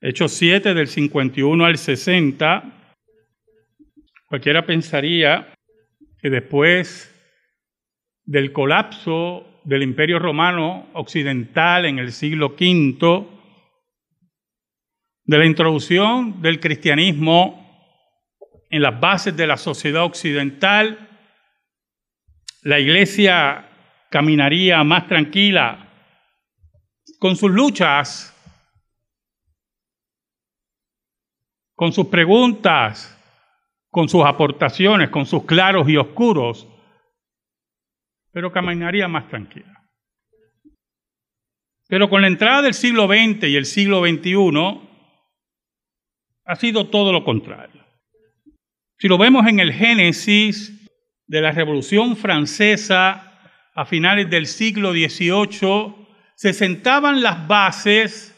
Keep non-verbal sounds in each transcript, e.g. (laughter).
Hechos 7 del 51 al 60, cualquiera pensaría que después del colapso del Imperio Romano Occidental en el siglo V, de la introducción del cristianismo en las bases de la sociedad occidental, la iglesia caminaría más tranquila con sus luchas con sus preguntas, con sus aportaciones, con sus claros y oscuros, pero caminaría más tranquila. Pero con la entrada del siglo XX y el siglo XXI, ha sido todo lo contrario. Si lo vemos en el Génesis de la Revolución Francesa a finales del siglo XVIII, se sentaban las bases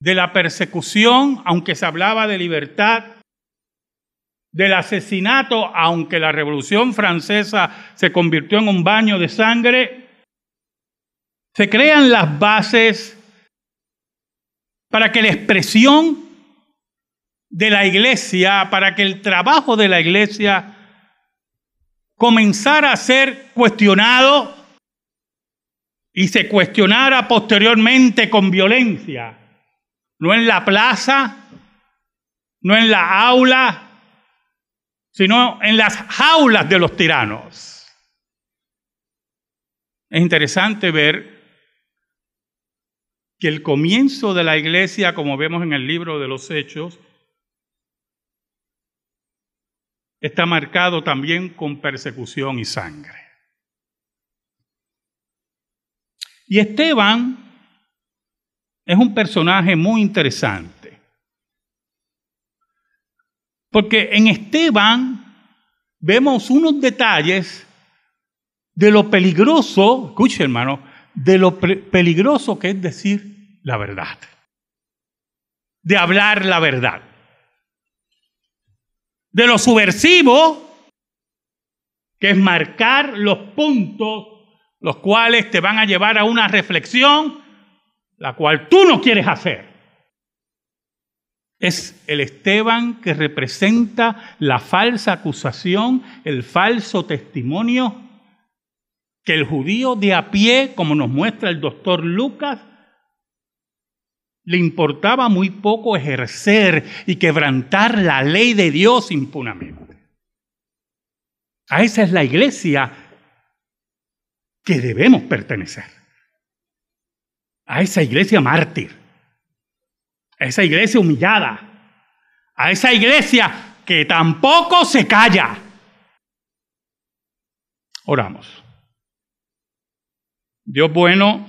de la persecución, aunque se hablaba de libertad, del asesinato, aunque la Revolución Francesa se convirtió en un baño de sangre, se crean las bases para que la expresión de la iglesia, para que el trabajo de la iglesia comenzara a ser cuestionado y se cuestionara posteriormente con violencia no en la plaza, no en la aula, sino en las jaulas de los tiranos. Es interesante ver que el comienzo de la iglesia, como vemos en el libro de los Hechos, está marcado también con persecución y sangre. Y Esteban es un personaje muy interesante. Porque en Esteban vemos unos detalles de lo peligroso, escuche hermano, de lo peligroso que es decir la verdad. De hablar la verdad. De lo subversivo, que es marcar los puntos los cuales te van a llevar a una reflexión la cual tú no quieres hacer. Es el Esteban que representa la falsa acusación, el falso testimonio que el judío de a pie, como nos muestra el doctor Lucas, le importaba muy poco ejercer y quebrantar la ley de Dios impunamente. A esa es la iglesia que debemos pertenecer a esa iglesia mártir, a esa iglesia humillada, a esa iglesia que tampoco se calla. Oramos. Dios bueno,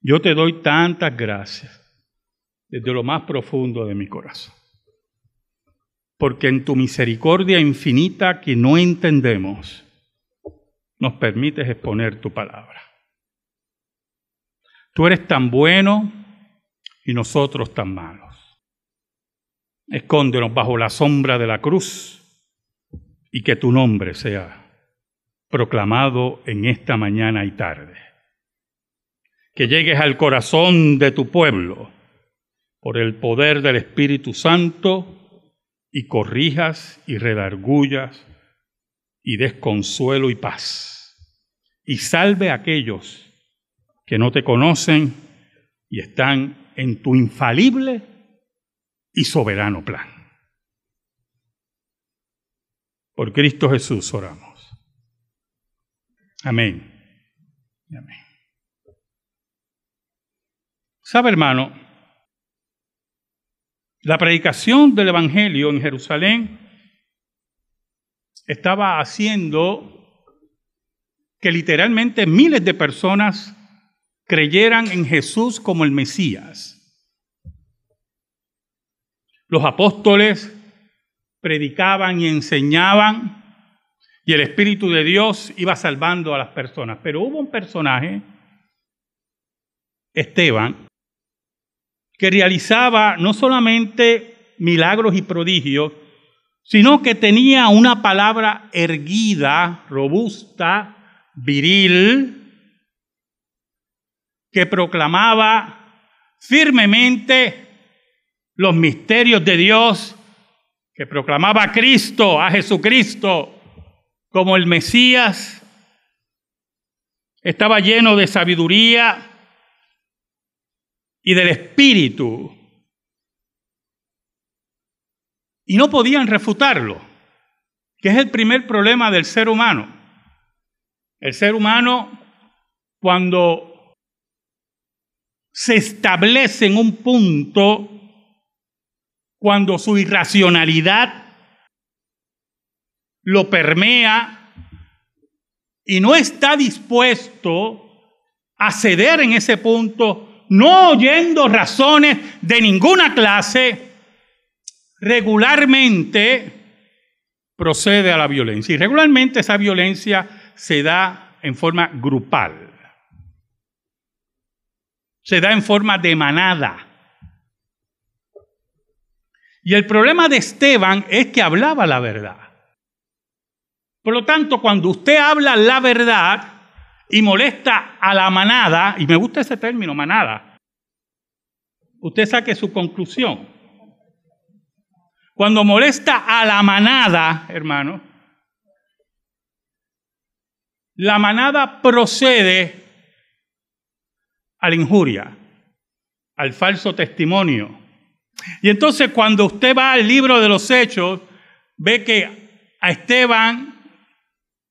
yo te doy tantas gracias desde lo más profundo de mi corazón. Porque en tu misericordia infinita que no entendemos, nos permites exponer tu palabra. Tú eres tan bueno y nosotros tan malos. Escóndenos bajo la sombra de la cruz y que tu nombre sea proclamado en esta mañana y tarde. Que llegues al corazón de tu pueblo por el poder del Espíritu Santo y corrijas y redargullas y desconsuelo y paz. Y salve a aquellos que no te conocen y están en tu infalible y soberano plan. Por Cristo Jesús oramos. Amén. Amén. ¿Sabe, hermano? La predicación del Evangelio en Jerusalén estaba haciendo que literalmente miles de personas creyeran en Jesús como el Mesías. Los apóstoles predicaban y enseñaban y el Espíritu de Dios iba salvando a las personas. Pero hubo un personaje, Esteban, que realizaba no solamente milagros y prodigios, sino que tenía una palabra erguida, robusta, viril, que proclamaba firmemente los misterios de Dios, que proclamaba a Cristo, a Jesucristo, como el Mesías, estaba lleno de sabiduría y del Espíritu. Y no podían refutarlo, que es el primer problema del ser humano. El ser humano, cuando se establece en un punto, cuando su irracionalidad lo permea y no está dispuesto a ceder en ese punto, no oyendo razones de ninguna clase, regularmente procede a la violencia. Y regularmente esa violencia se da en forma grupal, se da en forma de manada. Y el problema de Esteban es que hablaba la verdad. Por lo tanto, cuando usted habla la verdad y molesta a la manada, y me gusta ese término, manada, usted saque su conclusión. Cuando molesta a la manada, hermano, la manada procede la injuria, al falso testimonio. Y entonces cuando usted va al libro de los hechos, ve que a Esteban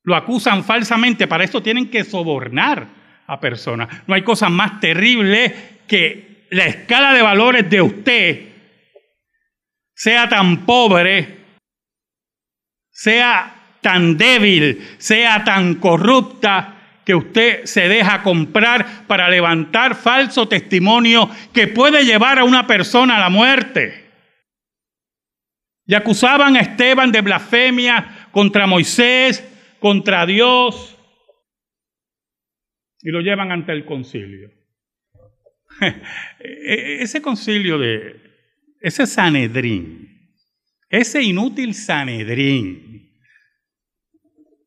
lo acusan falsamente, para esto tienen que sobornar a personas. No hay cosa más terrible que la escala de valores de usted sea tan pobre, sea tan débil, sea tan corrupta, que usted se deja comprar para levantar falso testimonio que puede llevar a una persona a la muerte. Y acusaban a Esteban de blasfemia contra Moisés, contra Dios, y lo llevan ante el concilio. (laughs) E-, ese concilio de, ese Sanedrín, ese inútil Sanedrín,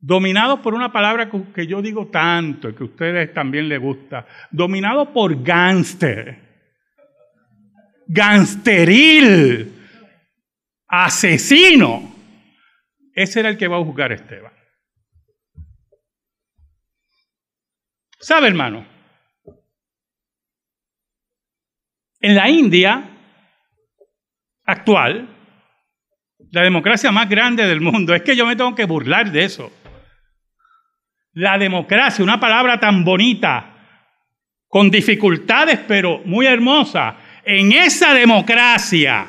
dominado por una palabra que yo digo tanto y que a ustedes también les gusta, dominado por gánster, gangsteril, asesino. Ese era el que va a juzgar a Esteban. ¿Sabe, hermano? En la India actual, la democracia más grande del mundo, es que yo me tengo que burlar de eso. La democracia, una palabra tan bonita, con dificultades, pero muy hermosa. En esa democracia,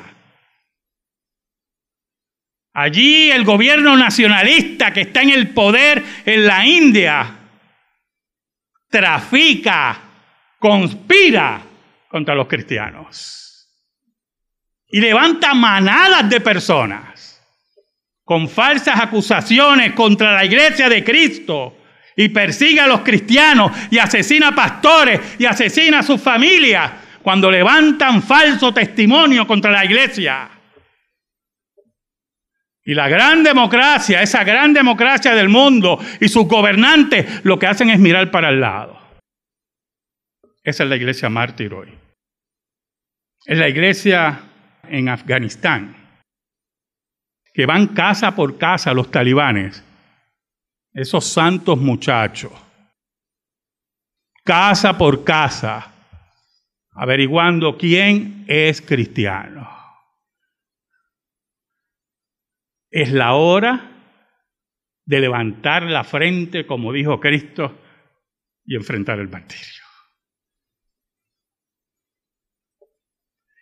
allí el gobierno nacionalista que está en el poder en la India, trafica, conspira contra los cristianos. Y levanta manadas de personas con falsas acusaciones contra la iglesia de Cristo y persigue a los cristianos y asesina a pastores y asesina a sus familias cuando levantan falso testimonio contra la iglesia. Y la gran democracia, esa gran democracia del mundo y sus gobernantes lo que hacen es mirar para el lado. Esa es la iglesia mártir hoy. Es la iglesia en Afganistán, que van casa por casa los talibanes, esos santos muchachos, casa por casa, averiguando quién es cristiano. Es la hora de levantar la frente, como dijo Cristo, y enfrentar el martirio.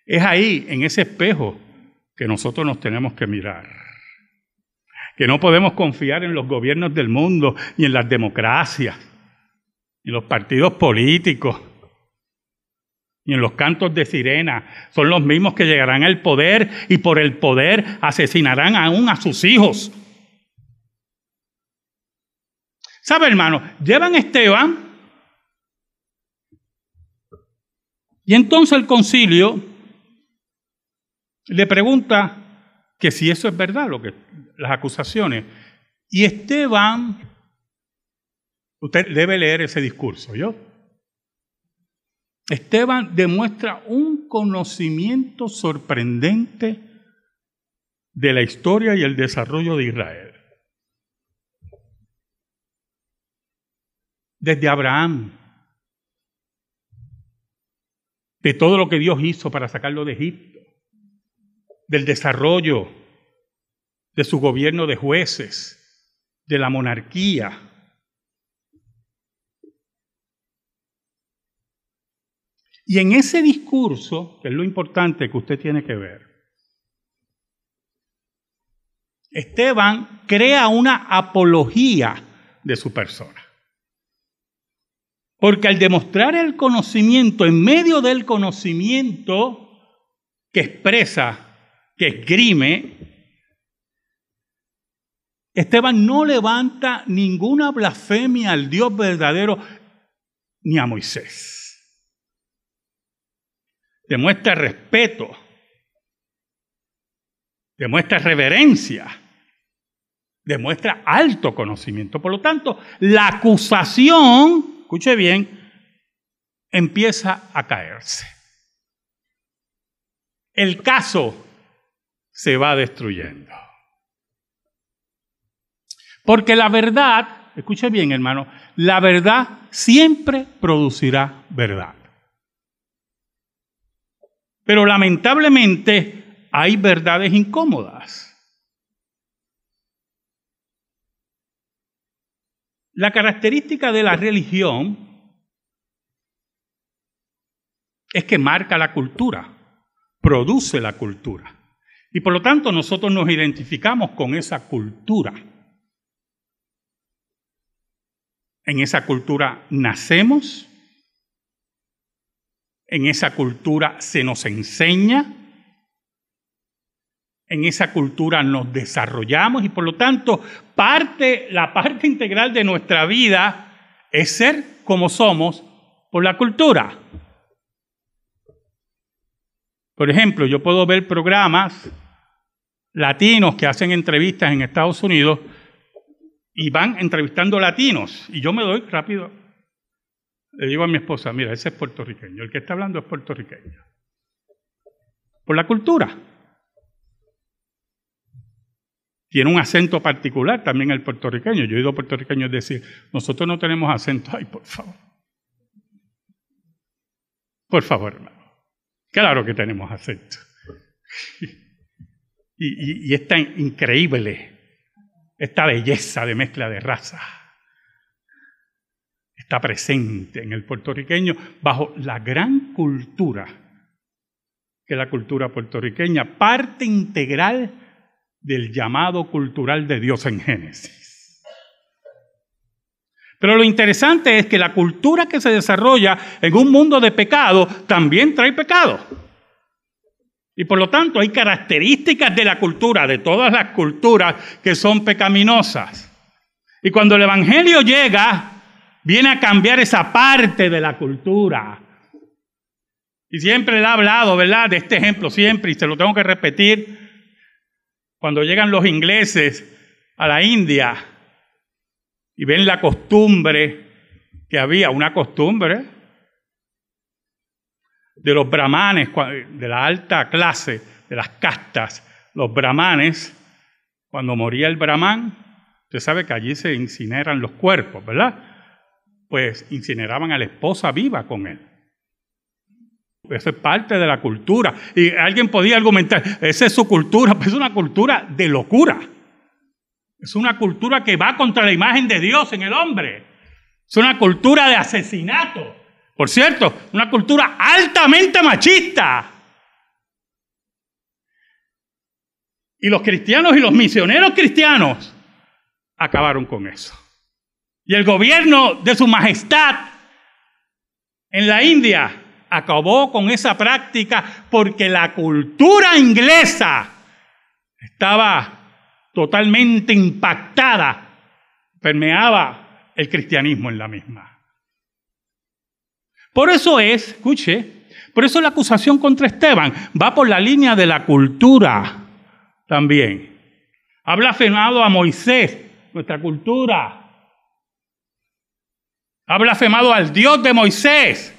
Es ahí, en ese espejo, que nosotros nos tenemos que mirar. Que no podemos confiar en los gobiernos del mundo, ni en las democracias, ni en los partidos políticos, ni en los cantos de sirena. Son los mismos que llegarán al poder y por el poder asesinarán aún a sus hijos. ¿Sabe, hermano? Llevan Esteban y entonces el concilio le pregunta que si eso es verdad, lo que, las acusaciones. Y Esteban, usted debe leer ese discurso, ¿yo? Esteban demuestra un conocimiento sorprendente de la historia y el desarrollo de Israel. Desde Abraham, de todo lo que Dios hizo para sacarlo de Egipto, del desarrollo de su gobierno de jueces, de la monarquía. Y en ese discurso, que es lo importante que usted tiene que ver, Esteban crea una apología de su persona. Porque al demostrar el conocimiento, en medio del conocimiento que expresa, que esgrime, Esteban no levanta ninguna blasfemia al Dios verdadero ni a Moisés. Demuestra respeto, demuestra reverencia, demuestra alto conocimiento. Por lo tanto, la acusación escuche bien, empieza a caerse. El caso se va destruyendo. Porque la verdad, escuche bien hermano, la verdad siempre producirá verdad. Pero lamentablemente hay verdades incómodas. La característica de la religión es que marca la cultura, produce la cultura. Y por lo tanto nosotros nos identificamos con esa cultura. En esa cultura nacemos, en esa cultura se nos enseña, en esa cultura nos desarrollamos y por lo tanto parte, la parte integral de nuestra vida es ser como somos por la cultura. Por ejemplo, yo puedo ver programas latinos que hacen entrevistas en Estados Unidos y van entrevistando latinos y yo me doy rápido. Le digo a mi esposa, mira, ese es puertorriqueño, el que está hablando es puertorriqueño. Por la cultura. Tiene un acento particular también el puertorriqueño. Yo he oído puertorriqueños decir, nosotros no tenemos acento. Ay, por favor. Por favor, hermano. Claro que tenemos acento. Y, y, increíble esta belleza de mezcla de raza. Está presente en el puertorriqueño bajo la gran cultura que es la cultura puertorriqueña, parte integral del llamado cultural de Dios en Génesis. Pero lo interesante es que la cultura que se desarrolla en un mundo de pecado también trae pecado. Y por lo tanto hay características de la cultura, de todas las culturas que son pecaminosas. Y cuando el Evangelio llega, viene a cambiar esa parte de la cultura. Y siempre le he hablado, ¿verdad? De este ejemplo, siempre, y se lo tengo que repetir cuando llegan los ingleses a la India y ven la costumbre que había, una costumbre de los brahmanes, de la alta clase, de las castas, los brahmanes, cuando moría el brahman, usted sabe que allí se incineran los cuerpos, ¿verdad? Pues incineraban a la esposa viva con él. Eso es parte de la cultura. Y alguien podía argumentar, esa es su cultura, (laughs) pues es una cultura de locura. Es una cultura que va contra la imagen de Dios en el hombre. Es una cultura de asesinato. Por cierto, una cultura altamente machista. Y los cristianos y los misioneros cristianos acabaron con eso. Y el gobierno de su majestad en la India acabó con esa práctica porque la cultura inglesa estaba totalmente impactada, permeaba el cristianismo en la misma. Por eso es, escuche, por eso la acusación contra Esteban va por la línea de la cultura también. Ha blasfemado a Moisés, nuestra cultura. Ha blasfemado al Dios de Moisés,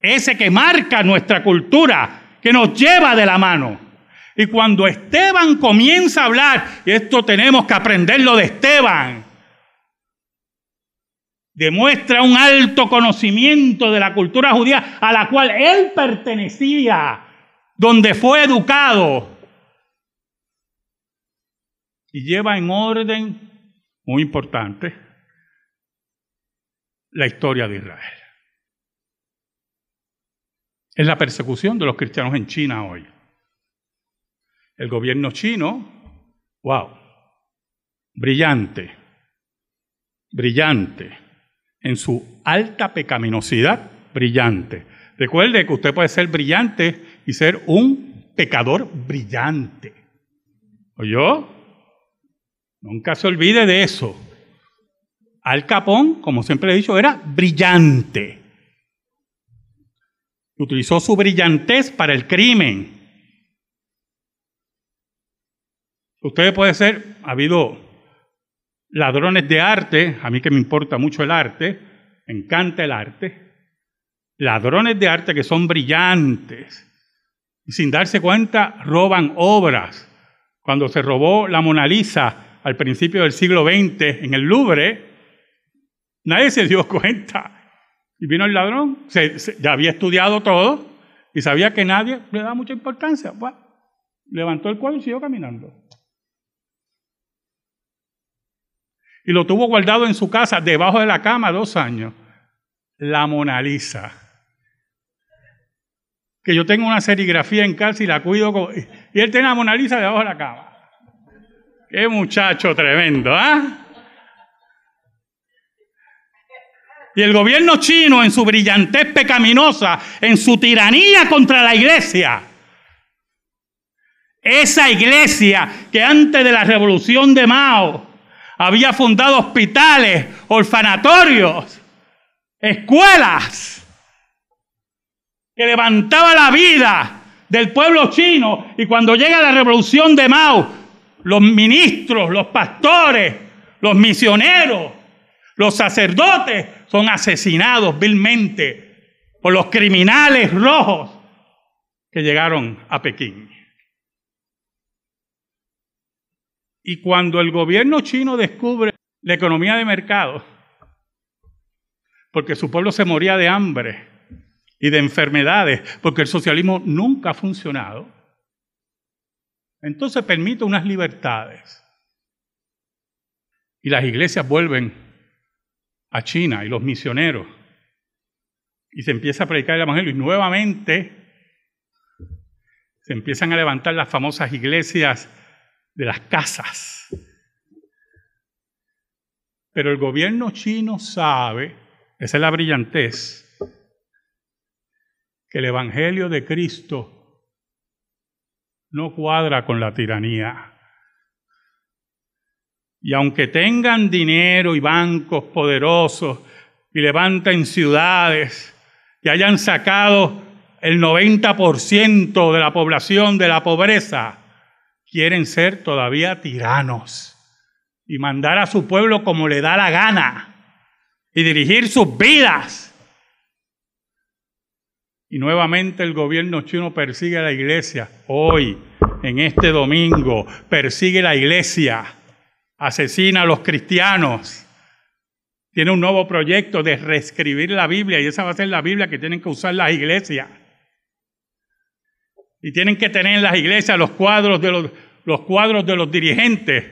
ese que marca nuestra cultura, que nos lleva de la mano. Y cuando Esteban comienza a hablar, y esto tenemos que aprenderlo de Esteban, demuestra un alto conocimiento de la cultura judía a la cual él pertenecía, donde fue educado. Y lleva en orden, muy importante, la historia de Israel. Es la persecución de los cristianos en China hoy. El gobierno chino, wow, brillante, brillante en su alta pecaminosidad brillante. Recuerde que usted puede ser brillante y ser un pecador brillante. ¿Oyó? Nunca se olvide de eso. Al Capón, como siempre he dicho, era brillante. Utilizó su brillantez para el crimen. Usted puede ser, ha habido ladrones de arte, a mí que me importa mucho el arte, me encanta el arte, ladrones de arte que son brillantes y sin darse cuenta roban obras. Cuando se robó la Mona Lisa al principio del siglo XX en el Louvre, nadie se dio (laughs) cuenta. Y vino el ladrón, ya había estudiado todo y sabía que nadie le daba mucha importancia. levantó el cuadro y siguió caminando. Y lo tuvo guardado en su casa, debajo de la cama, dos años. La Mona Lisa. Que yo tengo una serigrafía en casa y la cuido. y él tiene la Mona Lisa debajo de la cama. Qué muchacho tremendo, ¿ah? Y el gobierno chino, en su brillantez pecaminosa, en su tiranía contra la iglesia, esa iglesia que antes de la revolución de Mao había fundado hospitales, orfanatorios, escuelas, que levantaba la vida del pueblo chino. Y cuando llega la revolución de Mao, los ministros, los pastores, los misioneros, los sacerdotes son asesinados vilmente por los criminales rojos que llegaron a Pekín. Y cuando el gobierno chino descubre la economía de mercado, porque su pueblo se moría de hambre y de enfermedades, porque el socialismo nunca ha funcionado, entonces permite unas libertades. Y las iglesias vuelven a China y los misioneros. Y se empieza a predicar el Evangelio. Y nuevamente se empiezan a levantar las famosas iglesias de las casas. Pero el gobierno chino sabe, esa es la brillantez, que el Evangelio de Cristo no cuadra con la tiranía. Y aunque tengan dinero y bancos poderosos y levanten ciudades y hayan sacado el 90% de la población de la pobreza, quieren ser todavía tiranos y mandar a su pueblo como le da la gana y dirigir sus vidas. Y nuevamente el gobierno chino persigue a la iglesia. Hoy, en este domingo, persigue la iglesia, asesina a los cristianos. Tiene un nuevo proyecto de reescribir la Biblia y esa va a ser la Biblia que tienen que usar las iglesias. Y tienen que tener en las iglesias los cuadros de los, los cuadros de los dirigentes,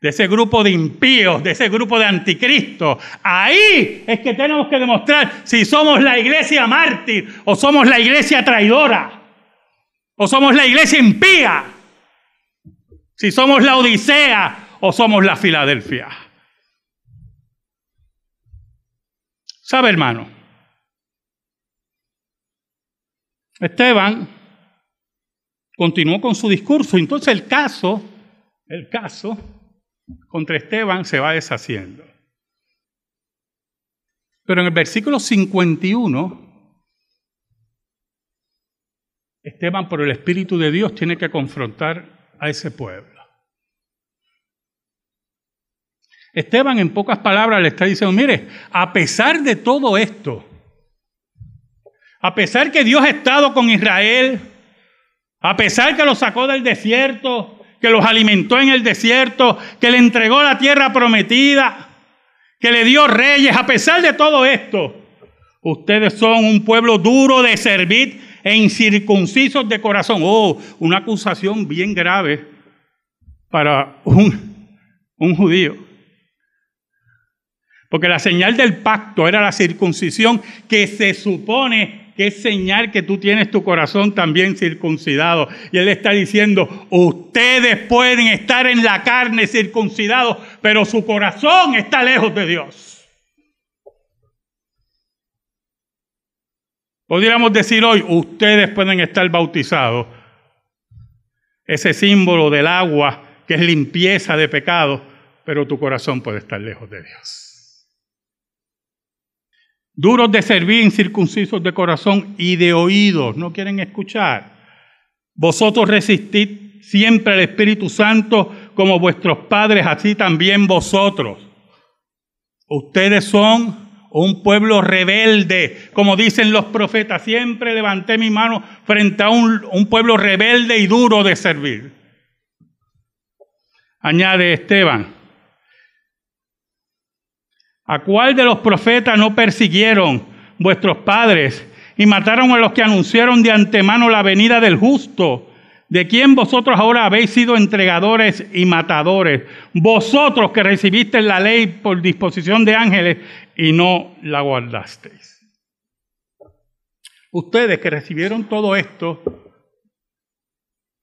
de ese grupo de impíos, de ese grupo de anticristo. Ahí es que tenemos que demostrar si somos la iglesia mártir o somos la iglesia traidora o somos la iglesia impía, si somos la Odisea o somos la Filadelfia. ¿Sabe, hermano? Esteban continuó con su discurso. Entonces el caso, el caso contra Esteban se va deshaciendo. Pero en el versículo 51, Esteban por el Espíritu de Dios tiene que confrontar a ese pueblo. Esteban en pocas palabras le está diciendo, mire, a pesar de todo esto, A pesar que Dios ha estado con Israel, a pesar que los sacó del desierto, que los alimentó en el desierto, que le entregó la tierra prometida, que le dio reyes, a pesar de todo esto, ustedes son un pueblo duro de servir e incircuncisos de corazón. Oh, una acusación bien grave para un, un judío. Porque la señal del pacto era la circuncisión que se supone que es señal que tú tienes tu corazón también circuncidado. Y él está diciendo, ustedes pueden estar en la carne circuncidados, pero su corazón está lejos de Dios. Podríamos decir hoy, ustedes pueden estar bautizados. Ese símbolo del agua que es limpieza de pecado, pero tu corazón puede estar lejos de Dios duros de servir, incircuncisos de corazón y de oídos, no quieren escuchar. Vosotros resistid siempre al Espíritu Santo como vuestros padres, así también vosotros. Ustedes son un pueblo rebelde, como dicen los profetas. Siempre levanté mi mano frente a un, un pueblo rebelde y duro de servir. Añade Esteban, ¿A cuál de los profetas no persiguieron vuestros padres y mataron a los que anunciaron de antemano la venida del justo? ¿De quién vosotros ahora habéis sido entregadores y matadores? Vosotros que recibisteis la ley por disposición de ángeles y no la guardasteis. Ustedes que recibieron todo esto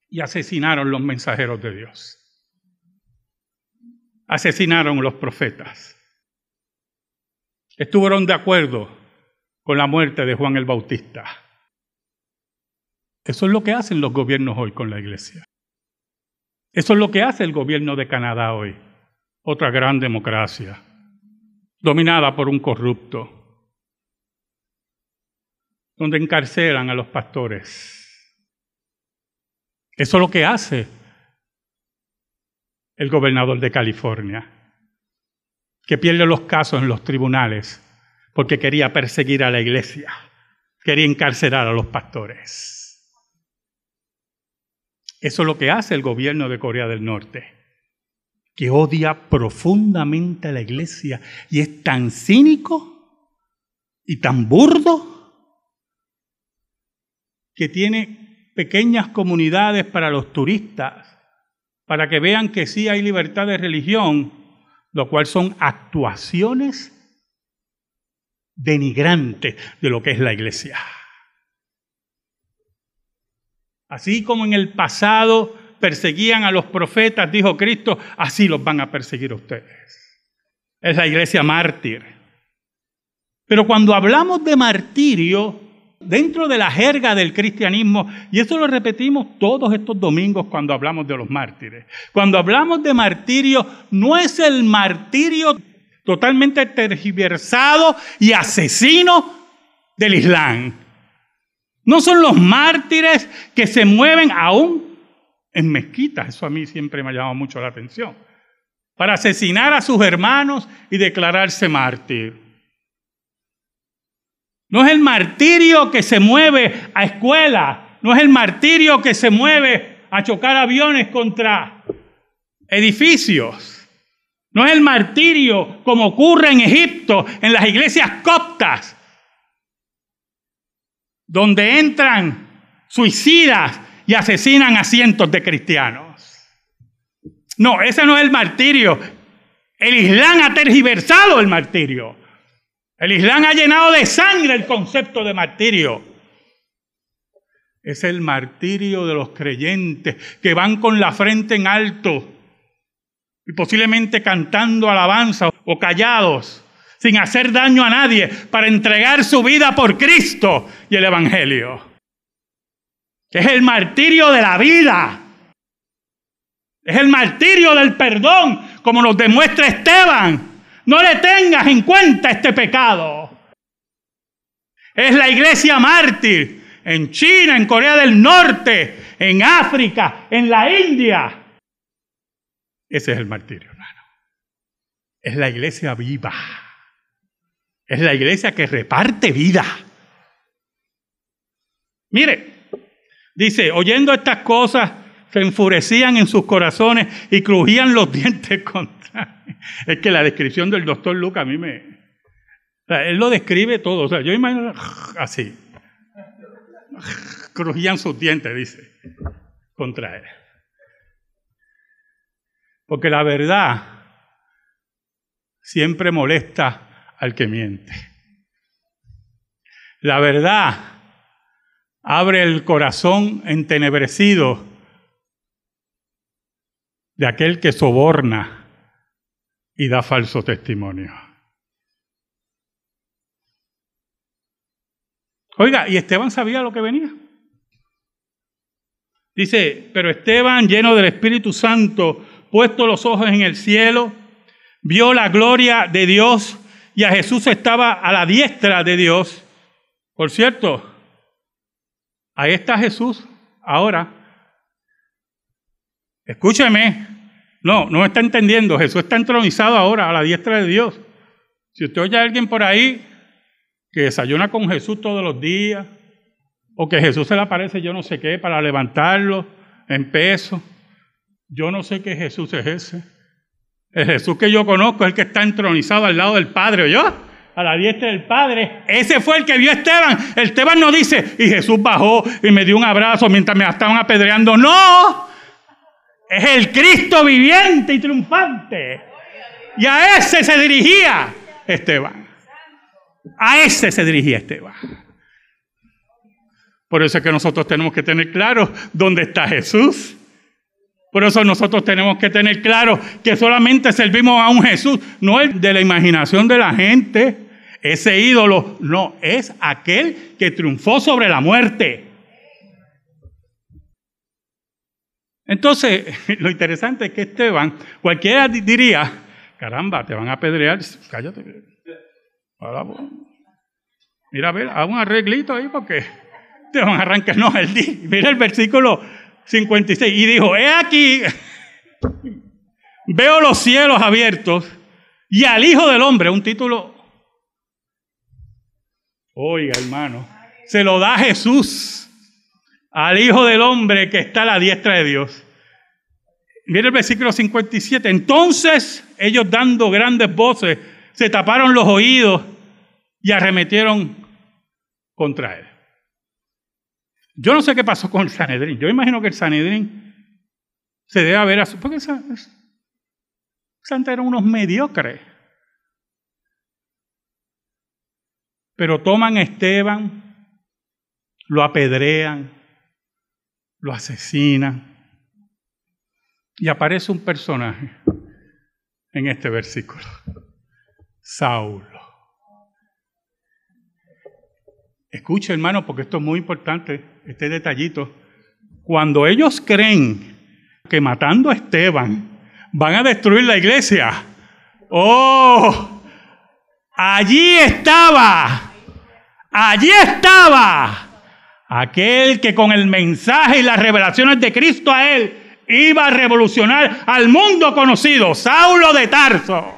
y asesinaron los mensajeros de Dios. Asesinaron los profetas estuvieron de acuerdo con la muerte de Juan el Bautista. Eso es lo que hacen los gobiernos hoy con la iglesia. Eso es lo que hace el gobierno de Canadá hoy, otra gran democracia, dominada por un corrupto, donde encarcelan a los pastores. Eso es lo que hace el gobernador de California que pierde los casos en los tribunales porque quería perseguir a la iglesia, quería encarcelar a los pastores. Eso es lo que hace el gobierno de Corea del Norte, que odia profundamente a la iglesia y es tan cínico y tan burdo que tiene pequeñas comunidades para los turistas, para que vean que sí hay libertad de religión, lo cual son actuaciones denigrantes de lo que es la iglesia. Así como en el pasado perseguían a los profetas, dijo Cristo, así los van a perseguir ustedes. Es la iglesia mártir. Pero cuando hablamos de martirio, dentro de la jerga del cristianismo, y eso lo repetimos todos estos domingos cuando hablamos de los mártires. Cuando hablamos de martirio, no es el martirio totalmente tergiversado y asesino del Islam. No son los mártires que se mueven aún en mezquitas, eso a mí siempre me ha llamado mucho la atención, para asesinar a sus hermanos y declararse mártir. No es el martirio que se mueve a escuela, no es el martirio que se mueve a chocar aviones contra edificios. No es el martirio como ocurre en Egipto, en las iglesias coptas, donde entran suicidas y asesinan a cientos de cristianos. No, ese no es el martirio. El Islam ha tergiversado el martirio. El Islam ha llenado de sangre el concepto de martirio. Es el martirio de los creyentes que van con la frente en alto y posiblemente cantando alabanza o callados, sin hacer daño a nadie, para entregar su vida por Cristo y el Evangelio. Es el martirio de la vida. Es el martirio del perdón, como nos demuestra Esteban. No le tengas en cuenta este pecado. Es la iglesia mártir en China, en Corea del Norte, en África, en la India. Ese es el martirio, hermano. Es la iglesia viva. Es la iglesia que reparte vida. Mire, dice, oyendo estas cosas, se enfurecían en sus corazones y crujían los (laughs) dientes contra. (laughs) Es que la descripción del doctor Luca a mí me. él lo describe todo. O sea, yo imagino (laughs) así. (laughs) Crujían sus dientes, dice, contra él. Porque la verdad siempre molesta al que miente. La verdad abre el corazón entenebrecido de aquel que soborna y da falso testimonio. Oiga, ¿y Esteban sabía lo que venía? Dice, pero Esteban, lleno del Espíritu Santo, puesto los ojos en el cielo, vio la gloria de Dios y a Jesús estaba a la diestra de Dios. Por cierto, ahí está Jesús ahora. Escúcheme, no, no está entendiendo. Jesús está entronizado ahora a la diestra de Dios. Si usted oye a alguien por ahí que desayuna con Jesús todos los días, o que Jesús se le aparece yo no sé qué para levantarlo en peso, yo no sé qué Jesús es ese. El Jesús que yo conozco es el que está entronizado al lado del Padre, ¿yo? A la diestra del Padre. Ese fue el que vio a Esteban. Esteban no dice, y Jesús bajó y me dio un abrazo mientras me estaban apedreando. No, es el Cristo viviente y triunfante. Y a ese se dirigía Esteban. A ese se dirigía Esteban. Por eso es que nosotros tenemos que tener claro dónde está Jesús. Por eso nosotros tenemos que tener claro que solamente servimos a un Jesús, no el de la imaginación de la gente, ese ídolo, no, es aquel que triunfó sobre la muerte. Entonces, (laughs) lo interesante es que Esteban, cualquiera diría, caramba, te van a apedrear, cállate. Mira, a ver, haz un arreglito ahí porque te van a arrancar. No, él mira el versículo 56, y dijo, he aquí, (laughs) veo los cielos abiertos y al Hijo del Hombre, un título, oiga hermano, se lo da Jesús al Hijo del Hombre que está a la diestra de Dios. Mira el versículo 57. Entonces ellos dando grandes voces se taparon los oídos y arremetieron contra él. Yo no sé qué pasó con el Sanedrín. Yo imagino que el Sanedrín se debe haber... Porque Santa eran unos mediocres. Pero toman a Esteban, lo apedrean, lo asesina. Y aparece un personaje en este versículo, Saulo. Escucha hermano, porque esto es muy importante, este detallito. Cuando ellos creen que matando a Esteban van a destruir la iglesia, oh, allí estaba, allí estaba Aquel que con el mensaje y las revelaciones de Cristo a él iba a revolucionar al mundo conocido, Saulo de Tarso.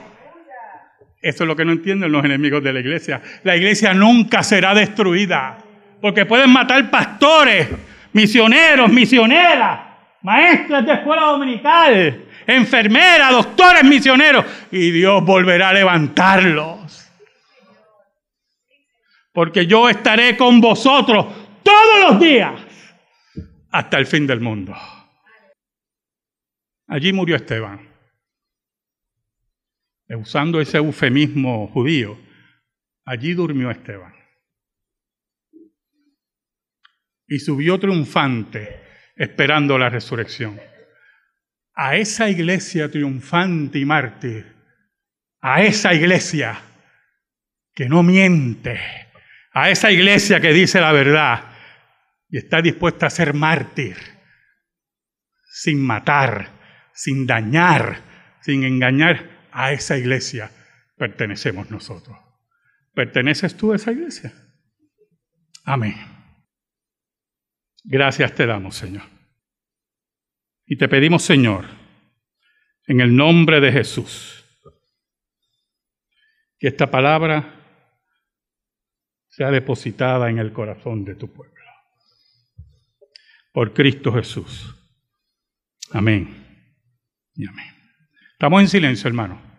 Eso es lo que no entienden los enemigos de la iglesia. La iglesia nunca será destruida, porque pueden matar pastores, misioneros, misioneras, maestras de escuela dominical, enfermeras, doctores misioneros, y Dios volverá a levantarlos. Porque yo estaré con vosotros todos los días hasta el fin del mundo. Allí murió Esteban. Usando ese eufemismo judío, allí durmió Esteban. Y subió triunfante esperando la resurrección. A esa iglesia triunfante y mártir, a esa iglesia que no miente, a esa iglesia que dice la verdad, y está dispuesta a ser mártir, sin matar, sin dañar, sin engañar, a esa iglesia pertenecemos nosotros. ¿Perteneces tú a esa iglesia? Amén. Gracias te damos, Señor. Y te pedimos, Señor, en el nombre de Jesús, que esta palabra sea depositada en el corazón de tu pueblo. Por Cristo Jesús. Amén. Amén. Estamos en silencio, hermano.